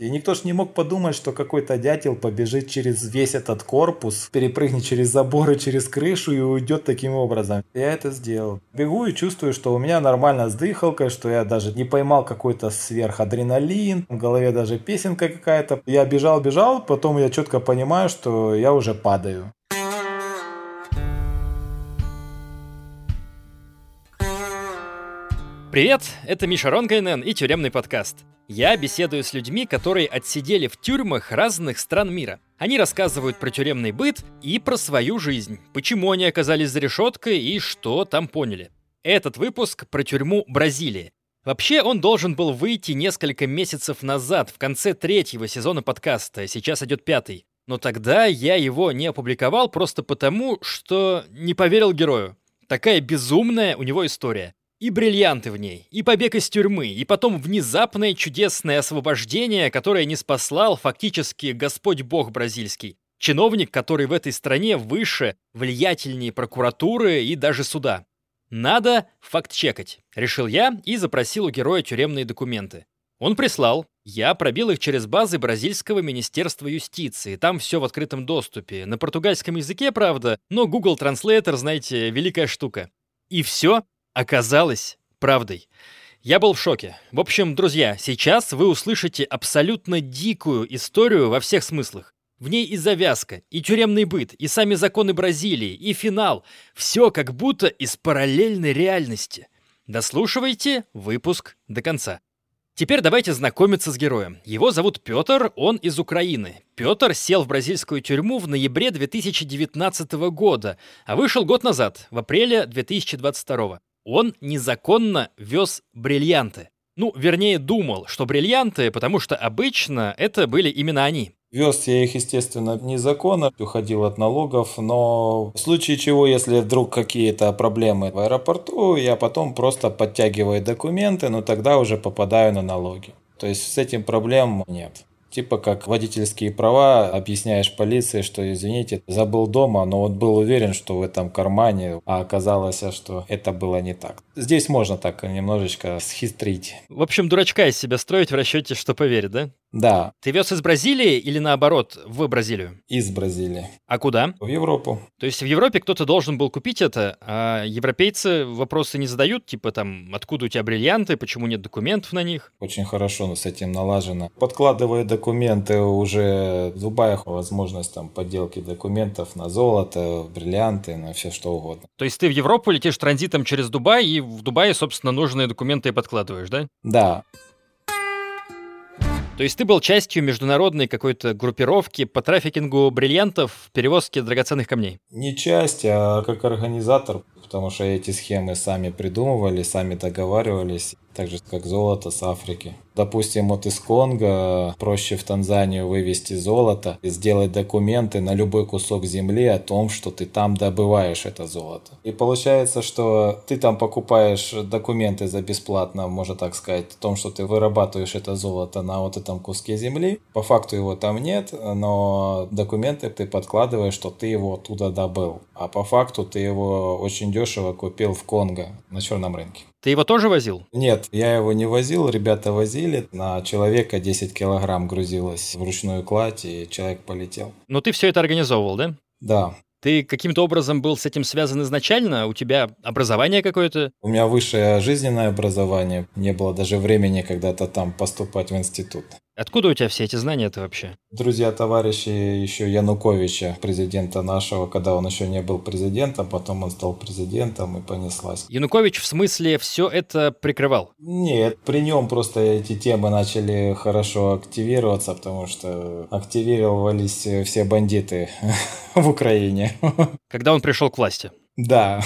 И никто ж не мог подумать, что какой-то дятел побежит через весь этот корпус, перепрыгнет через заборы, через крышу и уйдет таким образом. Я это сделал. Бегу и чувствую, что у меня нормально с дыхалкой, что я даже не поймал какой-то сверхадреналин, в голове даже песенка какая-то. Я бежал, бежал, потом я четко понимаю, что я уже падаю. Привет, это Миша Ронкайнен и тюремный подкаст. Я беседую с людьми, которые отсидели в тюрьмах разных стран мира. Они рассказывают про тюремный быт и про свою жизнь, почему они оказались за решеткой и что там поняли. Этот выпуск про тюрьму Бразилии. Вообще, он должен был выйти несколько месяцев назад, в конце третьего сезона подкаста, сейчас идет пятый. Но тогда я его не опубликовал просто потому, что не поверил герою. Такая безумная у него история. И бриллианты в ней, и побег из тюрьмы, и потом внезапное чудесное освобождение, которое не спаслал фактически Господь Бог бразильский. Чиновник, который в этой стране выше, влиятельнее прокуратуры и даже суда. Надо факт-чекать, решил я и запросил у героя тюремные документы. Он прислал, я пробил их через базы бразильского министерства юстиции. Там все в открытом доступе. На португальском языке, правда, но Google Translator, знаете, великая штука. И все оказалось правдой. Я был в шоке. В общем, друзья, сейчас вы услышите абсолютно дикую историю во всех смыслах. В ней и завязка, и тюремный быт, и сами законы Бразилии, и финал. Все как будто из параллельной реальности. Дослушивайте выпуск до конца. Теперь давайте знакомиться с героем. Его зовут Петр, он из Украины. Петр сел в бразильскую тюрьму в ноябре 2019 года, а вышел год назад, в апреле 2022 он незаконно вез бриллианты. Ну, вернее, думал, что бриллианты, потому что обычно это были именно они. Вез я их, естественно, незаконно, уходил от налогов, но в случае чего, если вдруг какие-то проблемы в аэропорту, я потом просто подтягиваю документы, но тогда уже попадаю на налоги. То есть с этим проблем нет. Типа как водительские права, объясняешь полиции, что извините, забыл дома, но он был уверен, что в этом кармане, а оказалось, что это было не так. Здесь можно так немножечко схитрить. В общем, дурачка из себя строить в расчете, что поверит, да? Да. Ты вез из Бразилии или наоборот, в Бразилию? Из Бразилии. А куда? В Европу. То есть в Европе кто-то должен был купить это, а европейцы вопросы не задают, типа там, откуда у тебя бриллианты, почему нет документов на них? Очень хорошо с этим налажено. Подкладывая документы уже в возможность там подделки документов на золото, бриллианты, на все что угодно. То есть ты в Европу летишь транзитом через Дубай, и в Дубае, собственно, нужные документы и подкладываешь, да? Да. То есть ты был частью международной какой-то группировки по трафикингу бриллиантов, перевозке драгоценных камней? Не часть, а как организатор, потому что эти схемы сами придумывали, сами договаривались, так же как золото с Африки. Допустим, вот из Конго проще в Танзанию вывести золото и сделать документы на любой кусок земли о том, что ты там добываешь это золото. И получается, что ты там покупаешь документы за бесплатно, можно так сказать, о том, что ты вырабатываешь это золото на вот этом куске земли. По факту его там нет, но документы ты подкладываешь, что ты его оттуда добыл. А по факту ты его очень дешево купил в Конго на черном рынке. Ты его тоже возил? Нет, я его не возил, ребята возили. На человека 10 килограмм грузилось в ручную кладь, и человек полетел. Но ты все это организовывал, да? Да. Ты каким-то образом был с этим связан изначально? У тебя образование какое-то? У меня высшее жизненное образование. Не было даже времени когда-то там поступать в институт. Откуда у тебя все эти знания-то вообще? Друзья, товарищи еще Януковича, президента нашего, когда он еще не был президентом, потом он стал президентом и понеслась. Янукович в смысле все это прикрывал? Нет, при нем просто эти темы начали хорошо активироваться, потому что активировались все бандиты в Украине. Когда он пришел к власти? Да.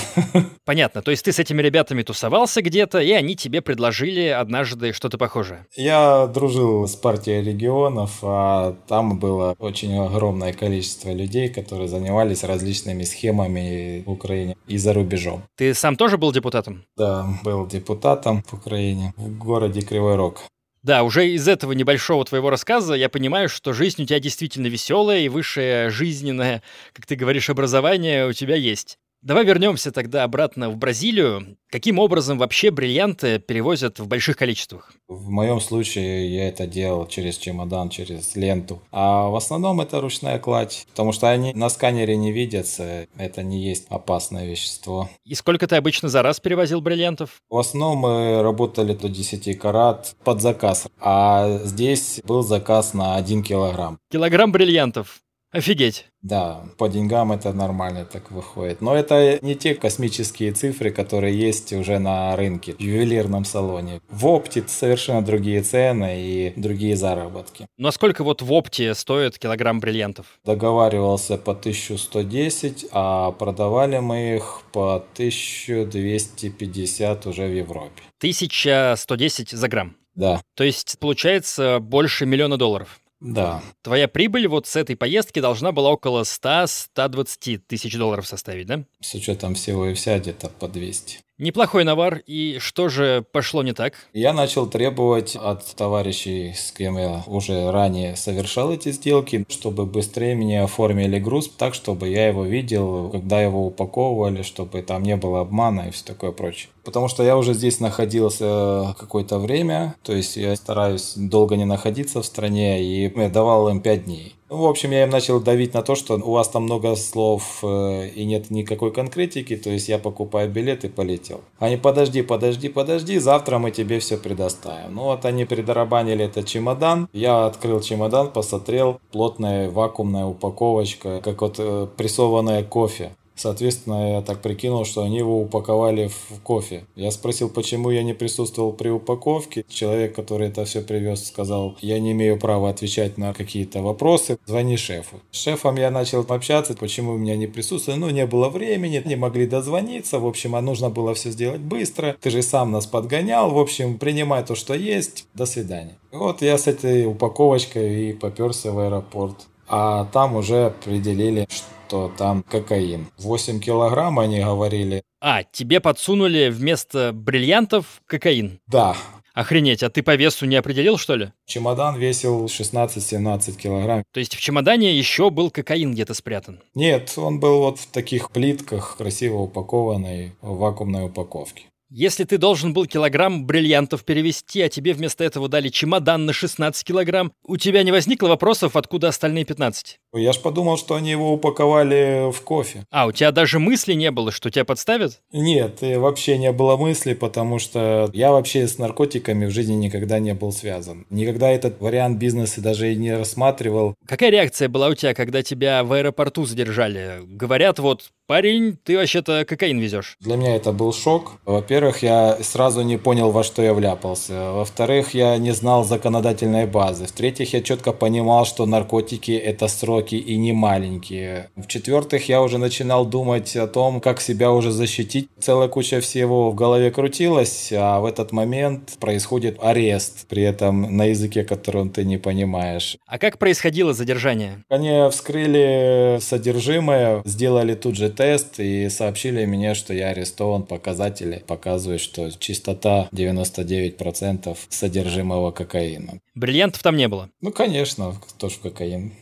Понятно. То есть ты с этими ребятами тусовался где-то, и они тебе предложили однажды что-то похожее. Я дружил с партией регионов, а там было очень огромное количество людей, которые занимались различными схемами в Украине и за рубежом. Ты сам тоже был депутатом? Да, был депутатом в Украине, в городе Кривой Рог. Да, уже из этого небольшого твоего рассказа я понимаю, что жизнь у тебя действительно веселая и высшее жизненное, как ты говоришь, образование у тебя есть. Давай вернемся тогда обратно в Бразилию. Каким образом вообще бриллианты перевозят в больших количествах? В моем случае я это делал через чемодан, через ленту. А в основном это ручная кладь, потому что они на сканере не видятся. Это не есть опасное вещество. И сколько ты обычно за раз перевозил бриллиантов? В основном мы работали до 10 карат под заказ. А здесь был заказ на 1 килограмм. Килограмм бриллиантов. Офигеть. Да, по деньгам это нормально так выходит. Но это не те космические цифры, которые есть уже на рынке, в ювелирном салоне. В опте совершенно другие цены и другие заработки. Ну а сколько вот в опте стоит килограмм бриллиантов? Договаривался по 1110, а продавали мы их по 1250 уже в Европе. 1110 за грамм? Да. То есть получается больше миллиона долларов? Да. Твоя прибыль вот с этой поездки должна была около 100-120 тысяч долларов составить, да? С учетом всего и вся где-то по 200. Неплохой навар, и что же пошло не так? Я начал требовать от товарищей, с кем я уже ранее совершал эти сделки, чтобы быстрее мне оформили груз так, чтобы я его видел, когда его упаковывали, чтобы там не было обмана и все такое прочее. Потому что я уже здесь находился какое-то время, то есть я стараюсь долго не находиться в стране, и я давал им 5 дней. Ну, в общем, я им начал давить на то, что у вас там много слов э, и нет никакой конкретики, то есть я покупаю билет и полетел. Они, подожди, подожди, подожди, завтра мы тебе все предоставим. Ну вот они придорабанили этот чемодан, я открыл чемодан, посмотрел, плотная вакуумная упаковочка, как вот э, прессованное кофе. Соответственно, я так прикинул, что они его упаковали в кофе. Я спросил, почему я не присутствовал при упаковке. Человек, который это все привез, сказал, я не имею права отвечать на какие-то вопросы. Звони шефу. С шефом я начал общаться, почему у меня не присутствовали. Ну, не было времени, не могли дозвониться. В общем, а нужно было все сделать быстро. Ты же сам нас подгонял. В общем, принимай то, что есть. До свидания. Вот я с этой упаковочкой и поперся в аэропорт. А там уже определили, что что там кокаин. 8 килограмм они говорили. А, тебе подсунули вместо бриллиантов кокаин? Да. Охренеть, а ты по весу не определил, что ли? Чемодан весил 16-17 килограмм. То есть в чемодане еще был кокаин где-то спрятан? Нет, он был вот в таких плитках, красиво упакованной, в вакуумной упаковке. Если ты должен был килограмм бриллиантов перевести, а тебе вместо этого дали чемодан на 16 килограмм, у тебя не возникло вопросов, откуда остальные 15? Я ж подумал, что они его упаковали в кофе. А, у тебя даже мысли не было, что тебя подставят? Нет, вообще не было мысли, потому что я вообще с наркотиками в жизни никогда не был связан. Никогда этот вариант бизнеса даже и не рассматривал. Какая реакция была у тебя, когда тебя в аэропорту задержали? Говорят, вот, парень, ты вообще-то кокаин везешь. Для меня это был шок. Во-первых, я сразу не понял, во что я вляпался. Во-вторых, я не знал законодательной базы. В-третьих, я четко понимал, что наркотики – это сроки и не маленькие. В-четвертых, я уже начинал думать о том, как себя уже защитить. Целая куча всего в голове крутилась, а в этот момент происходит арест, при этом на языке, которым ты не понимаешь. А как происходило задержание? Они вскрыли содержимое, сделали тут же тест и сообщили мне, что я арестован, показатели показывают что чистота 99% содержимого кокаина. Бриллиантов там не было? Ну, конечно, кто ж кокаин.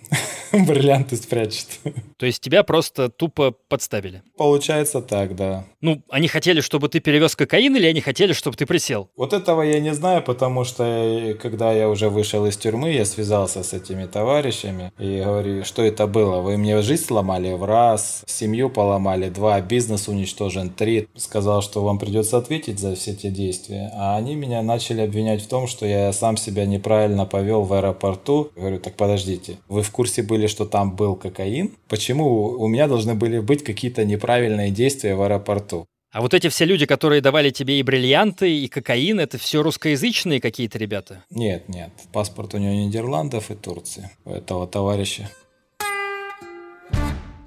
бриллианты спрячет. То есть тебя просто тупо подставили? Получается так, да. Ну, они хотели, чтобы ты перевез кокаин, или они хотели, чтобы ты присел? Вот этого я не знаю, потому что э, когда я уже вышел из тюрьмы, я связался с этими товарищами и говорю, что это было? Вы мне жизнь сломали в раз, семью поломали, два, бизнес уничтожен, три. Сказал, что вам придется ответить за все эти действия. А они меня начали обвинять в том, что я сам себя неправильно повел в аэропорту. Говорю, так подождите, вы в курсе были, что там был кокаин? Почему у меня должны были быть какие-то неправильные действия в аэропорту? А вот эти все люди, которые давали тебе и бриллианты, и кокаин, это все русскоязычные какие-то ребята? Нет, нет. Паспорт у него Нидерландов и Турции. У этого товарища.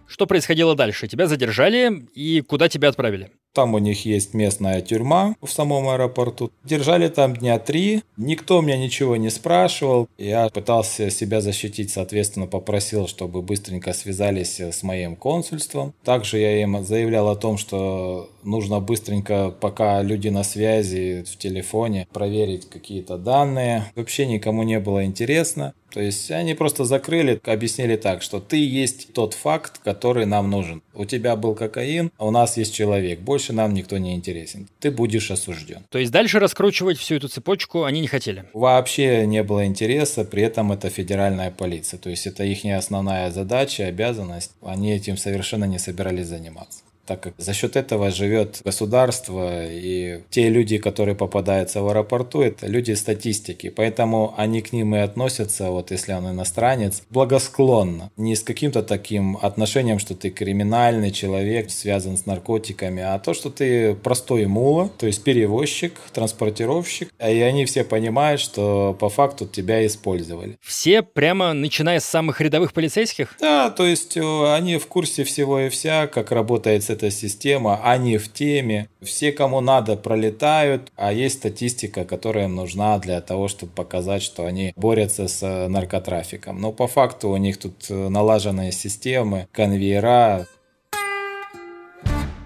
Что происходило дальше? Тебя задержали и куда тебя отправили? Там у них есть местная тюрьма в самом аэропорту. Держали там дня три. Никто меня ничего не спрашивал. Я пытался себя защитить, соответственно, попросил, чтобы быстренько связались с моим консульством. Также я им заявлял о том, что нужно быстренько, пока люди на связи в телефоне, проверить какие-то данные. Вообще никому не было интересно. То есть они просто закрыли, объяснили так, что ты есть тот факт, который нам нужен. У тебя был кокаин, а у нас есть человек. Больше нам никто не интересен. Ты будешь осужден. То есть дальше раскручивать всю эту цепочку они не хотели? Вообще не было интереса, при этом это федеральная полиция. То есть это их основная задача, обязанность. Они этим совершенно не собирались заниматься так как за счет этого живет государство, и те люди, которые попадаются в аэропорту, это люди статистики, поэтому они к ним и относятся, вот если он иностранец, благосклонно, не с каким-то таким отношением, что ты криминальный человек, связан с наркотиками, а то, что ты простой мула, то есть перевозчик, транспортировщик, и они все понимают, что по факту тебя использовали. Все прямо начиная с самых рядовых полицейских? Да, то есть э, они в курсе всего и вся, как работает эта система, они в теме. Все, кому надо, пролетают, а есть статистика, которая им нужна для того, чтобы показать, что они борются с э, наркотрафиком. Но по факту у них тут э, налаженные системы, конвейера,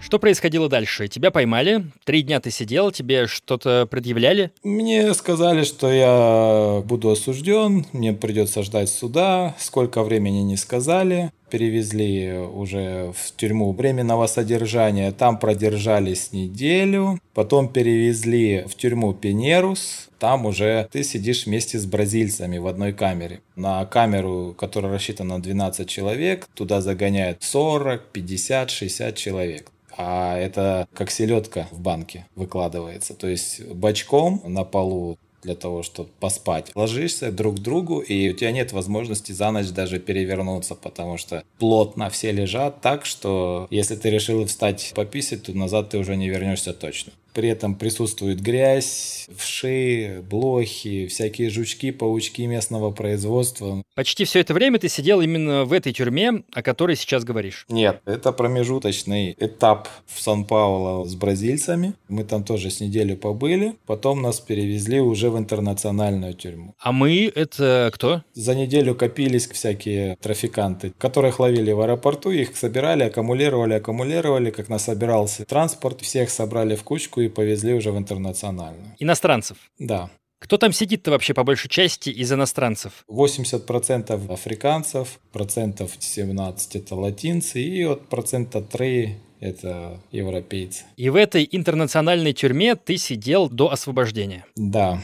что происходило дальше? Тебя поймали, три дня ты сидел, тебе что-то предъявляли? Мне сказали, что я буду осужден, мне придется ждать суда, сколько времени не сказали. Перевезли уже в тюрьму временного содержания, там продержались неделю, потом перевезли в тюрьму Пенерус, там уже ты сидишь вместе с бразильцами в одной камере. На камеру, которая рассчитана на 12 человек, туда загоняют 40, 50, 60 человек а это как селедка в банке выкладывается. То есть бочком на полу для того, чтобы поспать. Ложишься друг к другу, и у тебя нет возможности за ночь даже перевернуться, потому что плотно все лежат так, что если ты решил встать пописать, то назад ты уже не вернешься точно. При этом присутствует грязь, вши, блохи, всякие жучки, паучки местного производства. Почти все это время ты сидел именно в этой тюрьме, о которой сейчас говоришь? Нет, это промежуточный этап в Сан-Пауло с бразильцами. Мы там тоже с неделю побыли. Потом нас перевезли уже в интернациональную тюрьму. А мы — это кто? За неделю копились всякие трафиканты, которых ловили в аэропорту, их собирали, аккумулировали, аккумулировали, как нас собирался транспорт. Всех собрали в кучку и повезли уже в интернациональную. Иностранцев? Да. Кто там сидит-то вообще по большей части из иностранцев? 80% африканцев, процентов 17 это латинцы и от процента 3 это европейцы. И в этой интернациональной тюрьме ты сидел до освобождения? Да.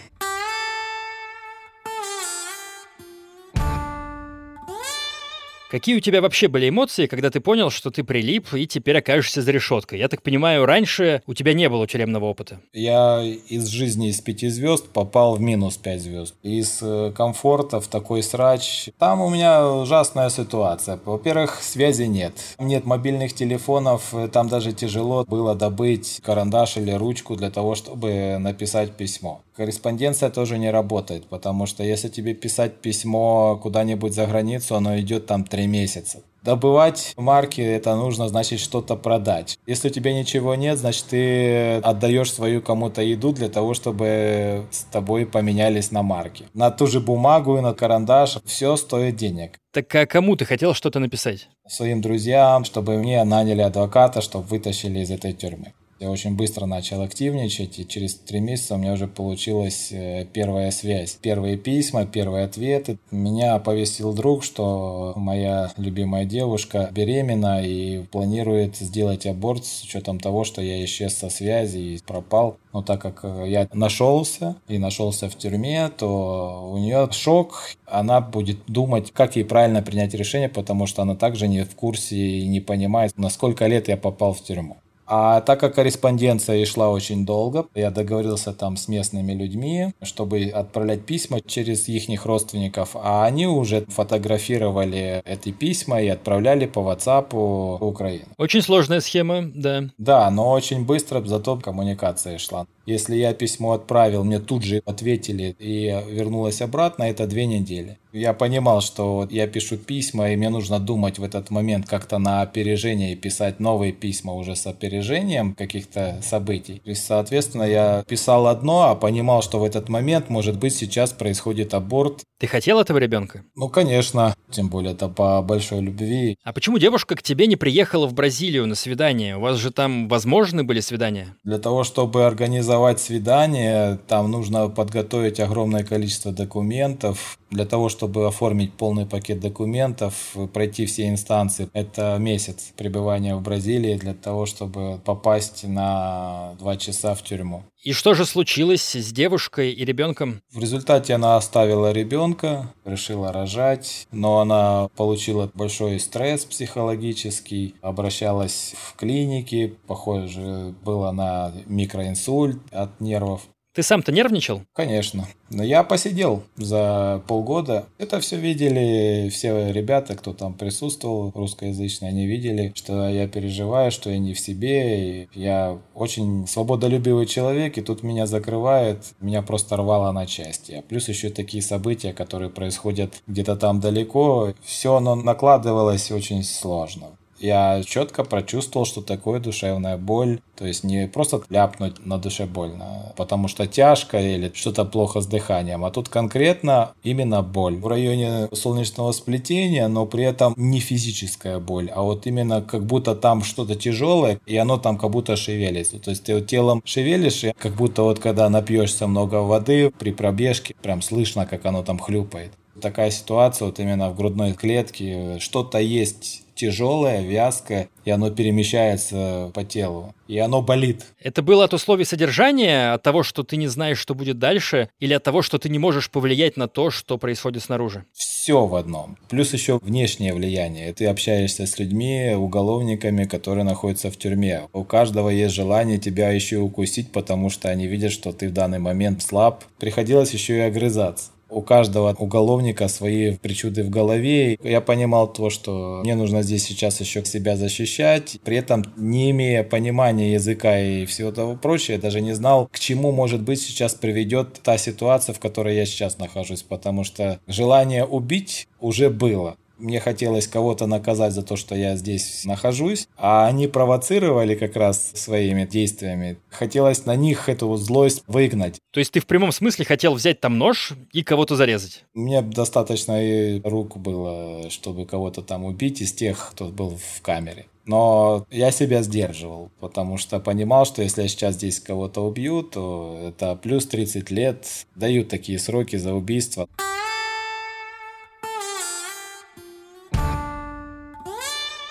Какие у тебя вообще были эмоции, когда ты понял, что ты прилип и теперь окажешься за решеткой? Я так понимаю, раньше у тебя не было тюремного опыта. Я из жизни из пяти звезд попал в минус пять звезд. Из э, комфорта в такой срач. Там у меня ужасная ситуация. Во-первых, связи нет. Нет мобильных телефонов. Там даже тяжело было добыть карандаш или ручку для того, чтобы написать письмо. Корреспонденция тоже не работает, потому что если тебе писать письмо куда-нибудь за границу, оно идет там три месяца. Добывать марки это нужно, значит, что-то продать. Если у тебя ничего нет, значит, ты отдаешь свою кому-то еду для того, чтобы с тобой поменялись на марки. На ту же бумагу и на карандаш все стоит денег. Так а кому ты хотел что-то написать? Своим друзьям, чтобы мне наняли адвоката, чтобы вытащили из этой тюрьмы. Я очень быстро начал активничать, и через три месяца у меня уже получилась э, первая связь. Первые письма, первые ответы. Меня оповестил друг, что моя любимая девушка беременна и планирует сделать аборт с учетом того, что я исчез со связи и пропал. Но так как э, я нашелся и нашелся в тюрьме, то у нее шок. Она будет думать, как ей правильно принять решение, потому что она также не в курсе и не понимает, на сколько лет я попал в тюрьму. А так как корреспонденция шла очень долго, я договорился там с местными людьми, чтобы отправлять письма через их родственников, а они уже фотографировали эти письма и отправляли по WhatsApp в Украину. Очень сложная схема, да. Да, но очень быстро зато коммуникация шла. Если я письмо отправил, мне тут же ответили и вернулось обратно, это две недели. Я понимал, что я пишу письма, и мне нужно думать в этот момент как-то на опережение и писать новые письма уже с опережением опережением каких-то событий. И, соответственно, я писал одно, а понимал, что в этот момент, может быть, сейчас происходит аборт. Ты хотел этого ребенка? Ну, конечно. Тем более это по большой любви. А почему девушка к тебе не приехала в Бразилию на свидание? У вас же там возможны были свидания? Для того, чтобы организовать свидание, там нужно подготовить огромное количество документов. Для того, чтобы оформить полный пакет документов, пройти все инстанции, это месяц пребывания в Бразилии для того, чтобы попасть на два часа в тюрьму. И что же случилось с девушкой и ребенком? В результате она оставила ребенка, решила рожать, но она получила большой стресс психологический, обращалась в клиники, похоже, было на микроинсульт от нервов. Ты сам-то нервничал? Конечно. Но я посидел за полгода. Это все видели все ребята, кто там присутствовал, русскоязычные, они видели, что я переживаю, что я не в себе. И я очень свободолюбивый человек, и тут меня закрывает, меня просто рвало на части. А плюс еще такие события, которые происходят где-то там далеко, все оно накладывалось очень сложно я четко прочувствовал, что такое душевная боль. То есть не просто ляпнуть на душе больно, потому что тяжко или что-то плохо с дыханием, а тут конкретно именно боль в районе солнечного сплетения, но при этом не физическая боль, а вот именно как будто там что-то тяжелое, и оно там как будто шевелится. То есть ты вот телом шевелишь, и как будто вот когда напьешься много воды при пробежке, прям слышно, как оно там хлюпает. Такая ситуация вот именно в грудной клетке, что-то есть тяжелое, вязкое, и оно перемещается по телу. И оно болит. Это было от условий содержания, от того, что ты не знаешь, что будет дальше, или от того, что ты не можешь повлиять на то, что происходит снаружи? Все в одном. Плюс еще внешнее влияние. Ты общаешься с людьми, уголовниками, которые находятся в тюрьме. У каждого есть желание тебя еще укусить, потому что они видят, что ты в данный момент слаб. Приходилось еще и огрызаться у каждого уголовника свои причуды в голове. Я понимал то, что мне нужно здесь сейчас еще себя защищать, при этом не имея понимания языка и всего того прочего, я даже не знал, к чему, может быть, сейчас приведет та ситуация, в которой я сейчас нахожусь, потому что желание убить уже было. Мне хотелось кого-то наказать за то, что я здесь нахожусь, а они провоцировали как раз своими действиями. Хотелось на них эту злость выгнать. То есть ты в прямом смысле хотел взять там нож и кого-то зарезать? Мне достаточно и рук было, чтобы кого-то там убить из тех, кто был в камере. Но я себя сдерживал, потому что понимал, что если я сейчас здесь кого-то убью, то это плюс 30 лет, дают такие сроки за убийство.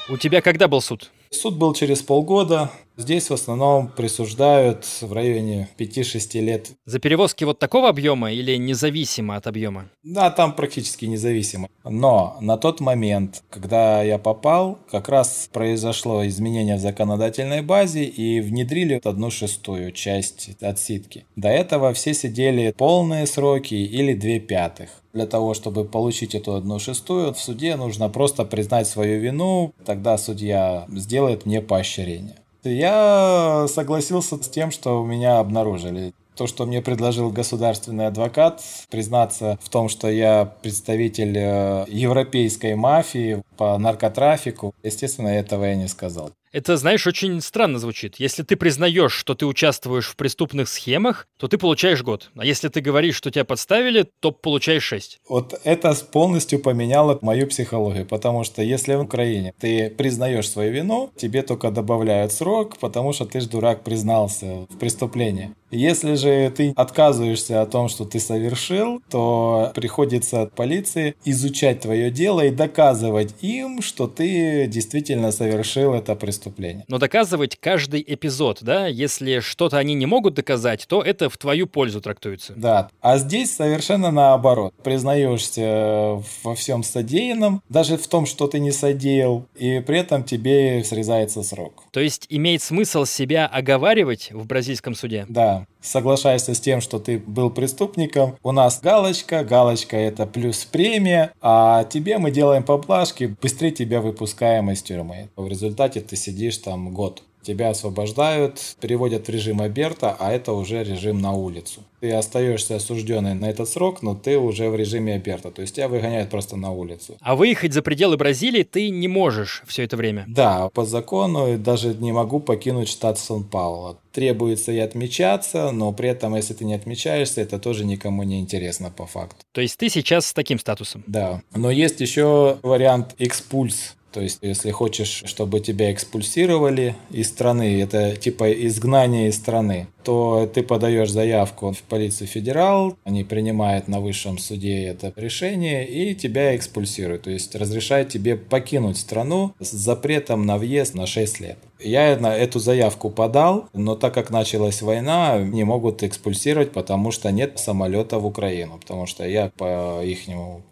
У тебя когда был суд? Суд был через полгода. Здесь в основном присуждают в районе 5-6 лет. За перевозки вот такого объема или независимо от объема? Да, там практически независимо. Но на тот момент, когда я попал, как раз произошло изменение в законодательной базе и внедрили одну шестую часть отсидки. До этого все сидели полные сроки или две пятых. Для того, чтобы получить эту одну шестую, в суде нужно просто признать свою вину, тогда судья сделает мне поощрение. Я согласился с тем, что меня обнаружили. То, что мне предложил государственный адвокат, признаться в том, что я представитель э, европейской мафии по наркотрафику, естественно, этого я не сказал. Это, знаешь, очень странно звучит. Если ты признаешь, что ты участвуешь в преступных схемах, то ты получаешь год. А если ты говоришь, что тебя подставили, то получаешь 6. Вот это полностью поменяло мою психологию, потому что если в Украине ты признаешь свою вину, тебе только добавляют срок, потому что ты ж дурак признался в преступлении. Если же ты отказываешься о том, что ты совершил, то приходится полиции изучать твое дело и доказывать им, что ты действительно совершил это преступление. Но доказывать каждый эпизод, да? Если что-то они не могут доказать, то это в твою пользу трактуется. Да. А здесь совершенно наоборот. Признаешься во всем содеянном, даже в том, что ты не содеял, и при этом тебе срезается срок. То есть имеет смысл себя оговаривать в бразильском суде? Да соглашайся с тем, что ты был преступником. У нас галочка, галочка это плюс премия, а тебе мы делаем поблажки, быстрее тебя выпускаем из тюрьмы. В результате ты сидишь там год. Тебя освобождают, переводят в режим Аберта, а это уже режим на улицу. Ты остаешься осужденный на этот срок, но ты уже в режиме Аберта, то есть тебя выгоняют просто на улицу. А выехать за пределы Бразилии ты не можешь все это время? Да, по закону даже не могу покинуть штат Сан-Пауло. Требуется и отмечаться, но при этом, если ты не отмечаешься, это тоже никому не интересно по факту. То есть ты сейчас с таким статусом? Да. Но есть еще вариант экспульс. То есть, если хочешь, чтобы тебя экспульсировали из страны, это типа изгнание из страны, то ты подаешь заявку в полицию федерал, они принимают на высшем суде это решение и тебя экспульсируют. То есть разрешают тебе покинуть страну с запретом на въезд на 6 лет. Я на эту заявку подал, но так как началась война, не могут экспульсировать, потому что нет самолета в Украину. Потому что я по их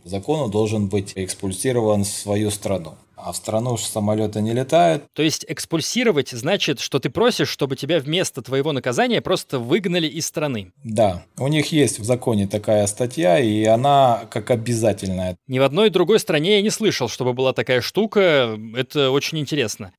закону должен быть экспульсирован в свою страну а в страну уж самолеты не летают. То есть экспульсировать значит, что ты просишь, чтобы тебя вместо твоего наказания просто выгнали из страны. Да, у них есть в законе такая статья, и она как обязательная. Ни в одной другой стране я не слышал, чтобы была такая штука. Это очень интересно.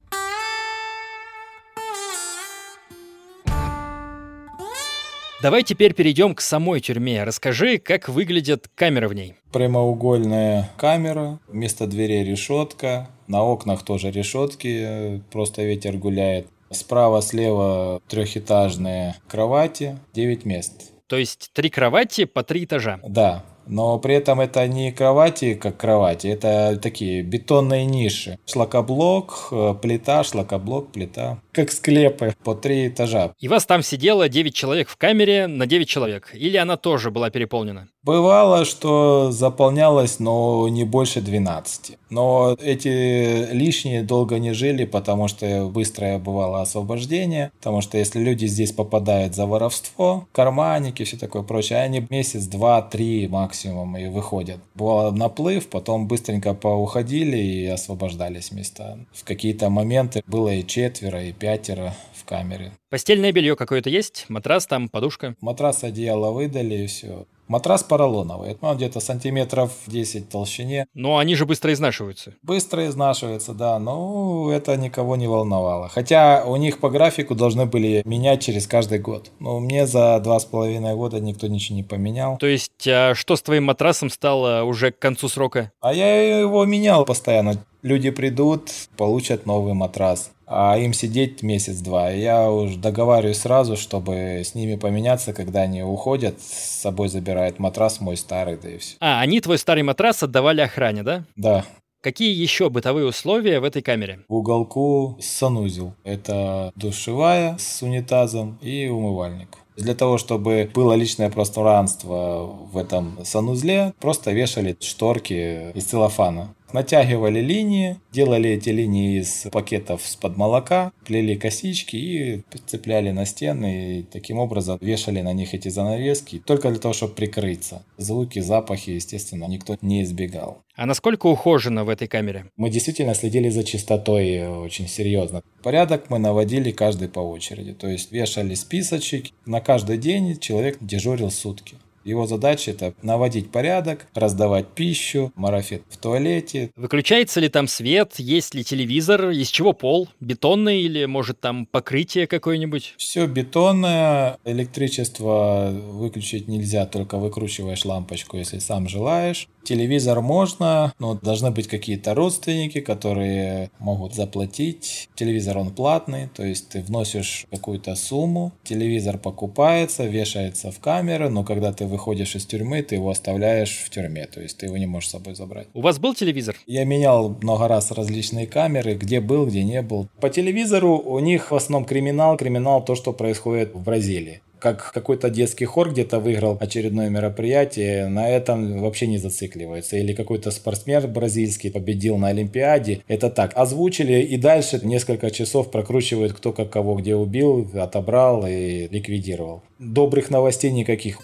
Давай теперь перейдем к самой тюрьме. Расскажи, как выглядят камеры в ней. Прямоугольная камера, вместо дверей решетка, на окнах тоже решетки, просто ветер гуляет. Справа-слева трехэтажные кровати, 9 мест. То есть три кровати по три этажа? Да, но при этом это не кровати, как кровати, это такие бетонные ниши. Шлакоблок, э, плита, шлакоблок, плита. Как склепы по три этажа. И вас там сидело 9 человек в камере на 9 человек? Или она тоже была переполнена? Бывало, что заполнялось, но не больше 12. Но эти лишние долго не жили, потому что быстрое бывало освобождение. Потому что если люди здесь попадают за воровство, карманники, все такое прочее, они месяц, два, три максимум и выходят. Бывало наплыв, потом быстренько поуходили и освобождались места. В какие-то моменты было и четверо, и пятеро в камере. Постельное белье какое-то есть? Матрас там, подушка? Матрас, одеяло выдали и все. Матрас поролоновый, ну, где-то сантиметров 10 в толщине. Но они же быстро изнашиваются. Быстро изнашиваются, да, но это никого не волновало. Хотя у них по графику должны были менять через каждый год. Но мне за два с половиной года никто ничего не поменял. То есть, а что с твоим матрасом стало уже к концу срока? А я его менял постоянно. Люди придут, получат новый матрас а им сидеть месяц-два. Я уже договариваюсь сразу, чтобы с ними поменяться, когда они уходят, с собой забирают матрас мой старый, да и все. А, они твой старый матрас отдавали охране, да? Да. Какие еще бытовые условия в этой камере? В уголку санузел. Это душевая с унитазом и умывальник. Для того, чтобы было личное пространство в этом санузле, просто вешали шторки из целлофана натягивали линии, делали эти линии из пакетов с-под молока, плели косички и цепляли на стены, и таким образом вешали на них эти занавески, только для того, чтобы прикрыться. Звуки, запахи, естественно, никто не избегал. А насколько ухожено в этой камере? Мы действительно следили за чистотой очень серьезно. Порядок мы наводили каждый по очереди. То есть вешали списочек. На каждый день человек дежурил сутки. Его задача это наводить порядок, раздавать пищу, марафет в туалете. Выключается ли там свет, есть ли телевизор, из чего пол, бетонный или может там покрытие какое-нибудь? Все бетонное, электричество выключить нельзя, только выкручиваешь лампочку, если сам желаешь. Телевизор можно, но должны быть какие-то родственники, которые могут заплатить. Телевизор он платный, то есть ты вносишь какую-то сумму, телевизор покупается, вешается в камеру, но когда ты выходишь из тюрьмы, ты его оставляешь в тюрьме, то есть ты его не можешь с собой забрать. У вас был телевизор? Я менял много раз различные камеры, где был, где не был. По телевизору у них в основном криминал, криминал то, что происходит в Бразилии как какой-то детский хор где-то выиграл очередное мероприятие, на этом вообще не зацикливается. Или какой-то спортсмен бразильский победил на Олимпиаде. Это так, озвучили и дальше несколько часов прокручивают, кто как кого где убил, отобрал и ликвидировал. Добрых новостей никаких.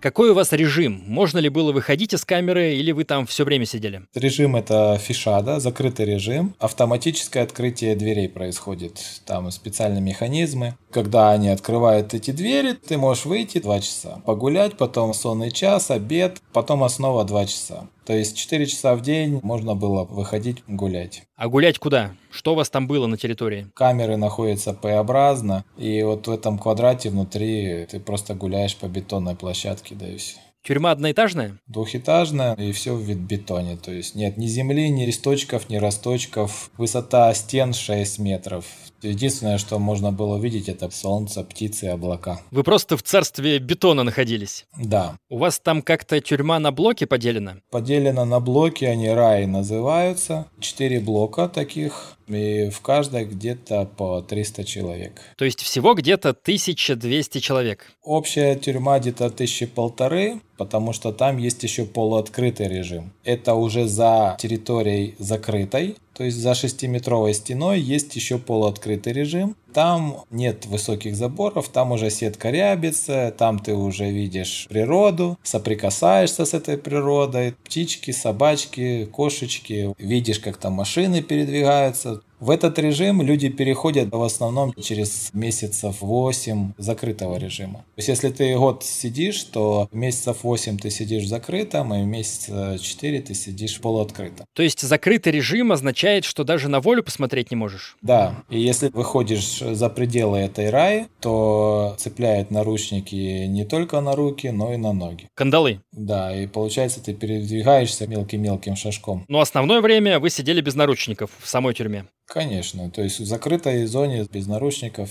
Какой у вас режим? Можно ли было выходить из камеры или вы там все время сидели? Режим это фишада, закрытый режим. Автоматическое открытие дверей происходит. Там специальные механизмы. Когда они открывают эти двери, ты можешь выйти 2 часа, погулять, потом сонный час, обед, потом снова 2 часа. То То есть 4 часа в день можно было выходить гулять. А гулять куда? Что у вас там было на территории? Камеры находятся П-образно, и вот в этом квадрате внутри ты просто гуляешь по бетонной площадке, да и все. Тюрьма одноэтажная? Двухэтажная, и все в бетоне. То есть нет ни земли, ни листочков, ни росточков. Высота стен 6 метров. Единственное, что можно было увидеть, это солнце, птицы, облака. Вы просто в царстве бетона находились? Да. У вас там как-то тюрьма на блоки поделена? Поделена на блоки, они раи называются. Четыре блока таких, и в каждой где-то по 300 человек. То есть всего где-то 1200 человек? Общая тюрьма где-то тысячи полторы, потому что там есть еще полуоткрытый режим. Это уже за территорией закрытой, то есть за шестиметровой стеной есть еще полуоткрытый режим. Там нет высоких заборов, там уже сетка рябится, там ты уже видишь природу, соприкасаешься с этой природой, птички, собачки, кошечки, видишь, как там машины передвигаются. В этот режим люди переходят в основном через месяцев 8 закрытого режима. То есть если ты год сидишь, то месяцев 8 ты сидишь в закрытом, и месяца 4 ты сидишь в полуоткрытом. То есть закрытый режим означает, что даже на волю посмотреть не можешь? Да. И если выходишь за пределы этой раи, то цепляет наручники не только на руки, но и на ноги. Кандалы? Да, и получается ты передвигаешься мелким-мелким шажком. Но основное время вы сидели без наручников в самой тюрьме? Конечно, то есть в закрытой зоне без наручников.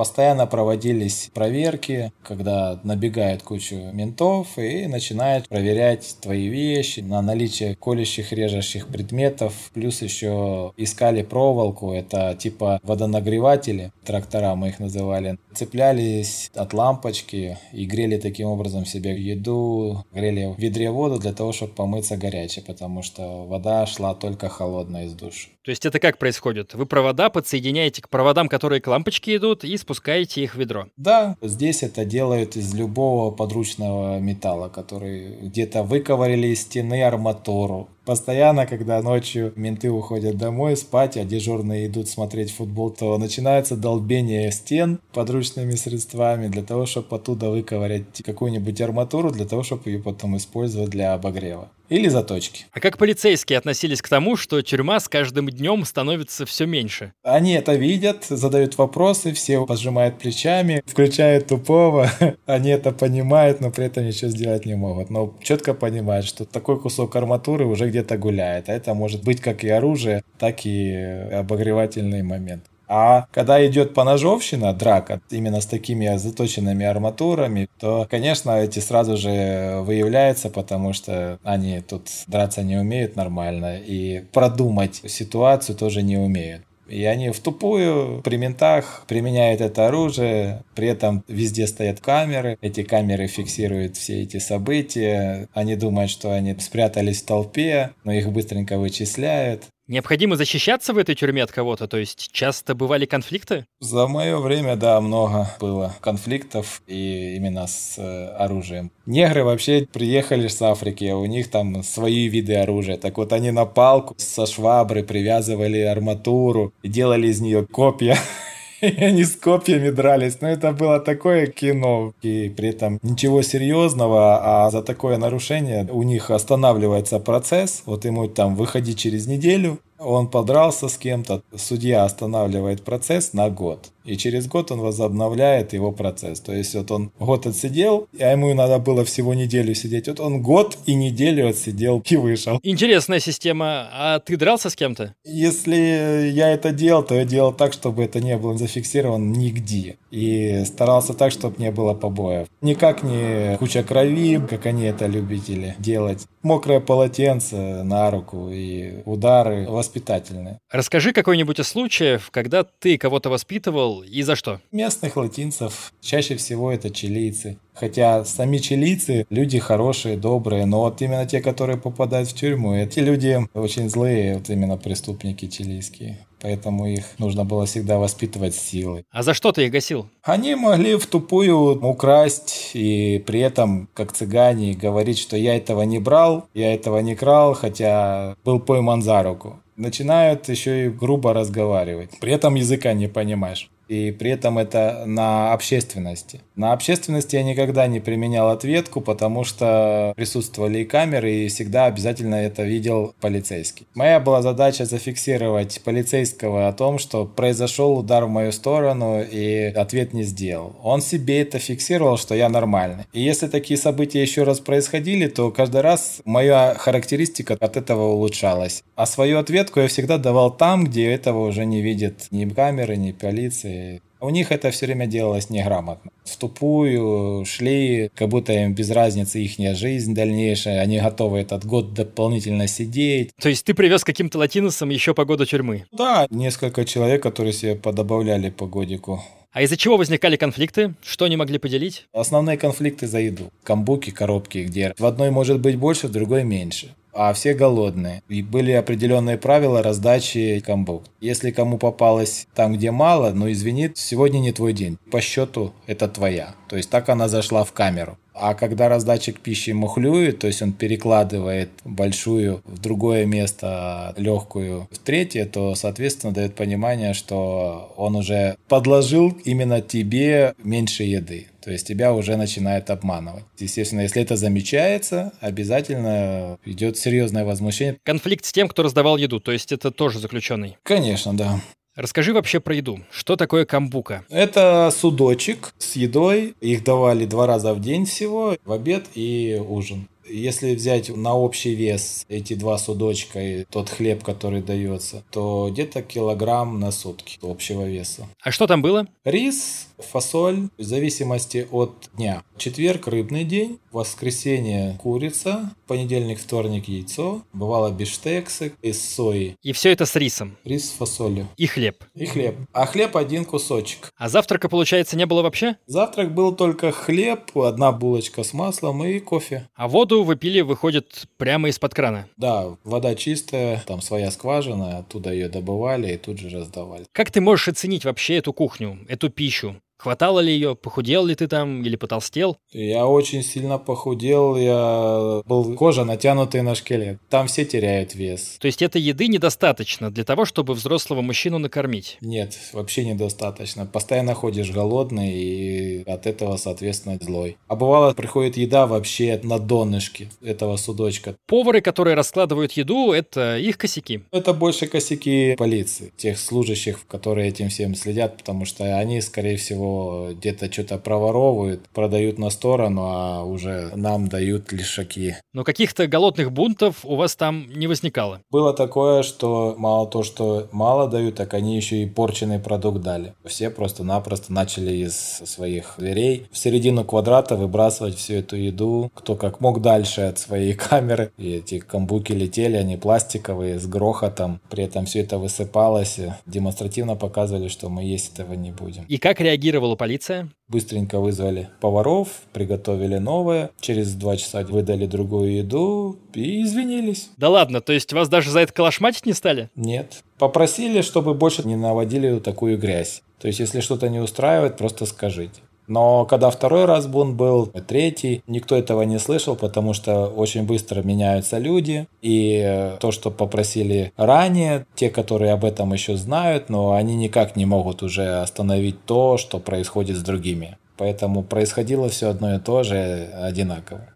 Постоянно проводились проверки, когда набегает куча ментов и начинают проверять твои вещи на наличие колющих, режущих предметов. Плюс еще искали проволоку, это типа водонагреватели, трактора мы их называли. Цеплялись от лампочки и грели таким образом себе еду, грели в ведре воду для того, чтобы помыться горячей, потому что вода шла только холодная из душа. То есть это как происходит? Вы провода подсоединяете к проводам, которые к лампочке идут, и спускаете их в ведро? Да, здесь это делают из любого подручного металла, который где-то выковырили из стены арматуру. Постоянно, когда ночью менты уходят домой спать, а дежурные идут смотреть футбол, то начинается долбение стен подручными средствами для того, чтобы оттуда выковырять какую-нибудь арматуру, для того, чтобы ее потом использовать для обогрева. Или заточки. А как полицейские относились к тому, что тюрьма с каждым днем становится все меньше? Они это видят, задают вопросы, все пожимают плечами, включают тупого. Они это понимают, но при этом ничего сделать не могут. Но четко понимают, что такой кусок арматуры уже где-то гуляет. А это может быть как и оружие, так и обогревательный момент. А когда идет поножовщина, драка, именно с такими заточенными арматурами, то, конечно, эти сразу же выявляются, потому что они тут драться не умеют нормально и продумать ситуацию тоже не умеют. И они в тупую при ментах применяют это оружие, при этом везде стоят камеры, эти камеры фиксируют все эти события, они думают, что они спрятались в толпе, но их быстренько вычисляют. Необходимо защищаться в этой тюрьме от кого-то? То есть часто бывали конфликты? За мое время, да, много было конфликтов и именно с э, оружием. Негры вообще приехали с Африки, а у них там свои виды оружия. Так вот они на палку со швабры привязывали арматуру и делали из нее копья. И они с копьями дрались. Но это было такое кино. И при этом ничего серьезного, а за такое нарушение у них останавливается процесс. Вот ему там выходить через неделю, он подрался с кем-то, судья останавливает процесс на год. И через год он возобновляет его процесс. То есть вот он год отсидел, а ему надо было всего неделю сидеть. Вот он год и неделю отсидел и вышел. Интересная система. А ты дрался с кем-то? Если я это делал, то я делал так, чтобы это не было зафиксировано нигде. И старался так, чтобы не было побоев. Никак не куча крови, как они это любители делать. Мокрое полотенце на руку и удары воспитательные. Расскажи какой-нибудь из случаев, когда ты кого-то воспитывал и за что? Местных латинцев. Чаще всего это чилийцы. Хотя сами чилийцы люди хорошие, добрые, но вот именно те, которые попадают в тюрьму, эти люди очень злые, вот именно преступники чилийские. Поэтому их нужно было всегда воспитывать силой. А за что ты их гасил? Они могли в тупую украсть и при этом, как цыгане, говорить, что я этого не брал, я этого не крал, хотя был пойман за руку начинают еще и грубо разговаривать. При этом языка не понимаешь. И при этом это на общественности. На общественности я никогда не применял ответку, потому что присутствовали и камеры, и всегда обязательно это видел полицейский. Моя была задача зафиксировать полицейского о том, что произошел удар в мою сторону, и ответ не сделал. Он себе это фиксировал, что я нормальный. И если такие события еще раз происходили, то каждый раз моя характеристика от этого улучшалась. А свою ответку я всегда давал там, где этого уже не видит ни камеры, ни полиции. У них это все время делалось неграмотно. В тупую шли, как будто им без разницы их жизнь дальнейшая. Они готовы этот год дополнительно сидеть. То есть ты привез каким-то латиносам еще по году тюрьмы? Да, несколько человек, которые себе подобавляли по годику. А из-за чего возникали конфликты? Что они могли поделить? Основные конфликты за еду. Камбуки, коробки, где в одной может быть больше, в другой меньше а все голодные. И были определенные правила раздачи камбук. Если кому попалось там, где мало, ну извини, сегодня не твой день. По счету это твоя. То есть так она зашла в камеру. А когда раздатчик пищи мухлюет, то есть он перекладывает большую в другое место, легкую в третье, то, соответственно, дает понимание, что он уже подложил именно тебе меньше еды. То есть тебя уже начинает обманывать. Естественно, если это замечается, обязательно идет серьезное возмущение. Конфликт с тем, кто раздавал еду, то есть это тоже заключенный? Конечно, да. Расскажи вообще про еду. Что такое камбука? Это судочек с едой. Их давали два раза в день всего, в обед и ужин. Если взять на общий вес эти два судочка и тот хлеб, который дается, то где-то килограмм на сутки общего веса. А что там было? Рис, фасоль, в зависимости от дня. Четверг – рыбный день, воскресенье – курица, понедельник, вторник – яйцо, бывало биштексы из сои. И все это с рисом? Рис с фасолью. И хлеб? И хлеб. А хлеб один кусочек. А завтрака, получается, не было вообще? Завтрак был только хлеб, одна булочка с маслом и кофе. А воду вы пили, выходит, прямо из-под крана? Да, вода чистая, там своя скважина, оттуда ее добывали и тут же раздавали. Как ты можешь оценить вообще эту кухню, эту пищу? Хватало ли ее? Похудел ли ты там или потолстел? Я очень сильно похудел. Я был кожа натянутая на шкелет. Там все теряют вес. То есть этой еды недостаточно для того, чтобы взрослого мужчину накормить? Нет, вообще недостаточно. Постоянно ходишь голодный и от этого, соответственно, злой. А бывало, приходит еда вообще на донышке этого судочка. Повары, которые раскладывают еду, это их косяки? Это больше косяки полиции, тех служащих, которые этим всем следят, потому что они, скорее всего, где-то что-то проворовывают, продают на сторону, а уже нам дают лишаки. Но каких-то голодных бунтов у вас там не возникало? Было такое, что мало то, что мало дают, так они еще и порченный продукт дали. Все просто-напросто начали из своих дверей в середину квадрата выбрасывать всю эту еду, кто как мог дальше от своей камеры. И эти камбуки летели, они пластиковые, с грохотом. При этом все это высыпалось. Демонстративно показывали, что мы есть этого не будем. И как реагировали реагировала полиция? Быстренько вызвали поваров, приготовили новое, через два часа выдали другую еду и извинились. Да ладно, то есть вас даже за это калашматить не стали? Нет. Попросили, чтобы больше не наводили такую грязь. То есть, если что-то не устраивает, просто скажите. Но когда второй раз бунт был, третий, никто этого не слышал, потому что очень быстро меняются люди. И то, что попросили ранее, те, которые об этом еще знают, но они никак не могут уже остановить то, что происходит с другими. Поэтому происходило все одно и то же одинаково.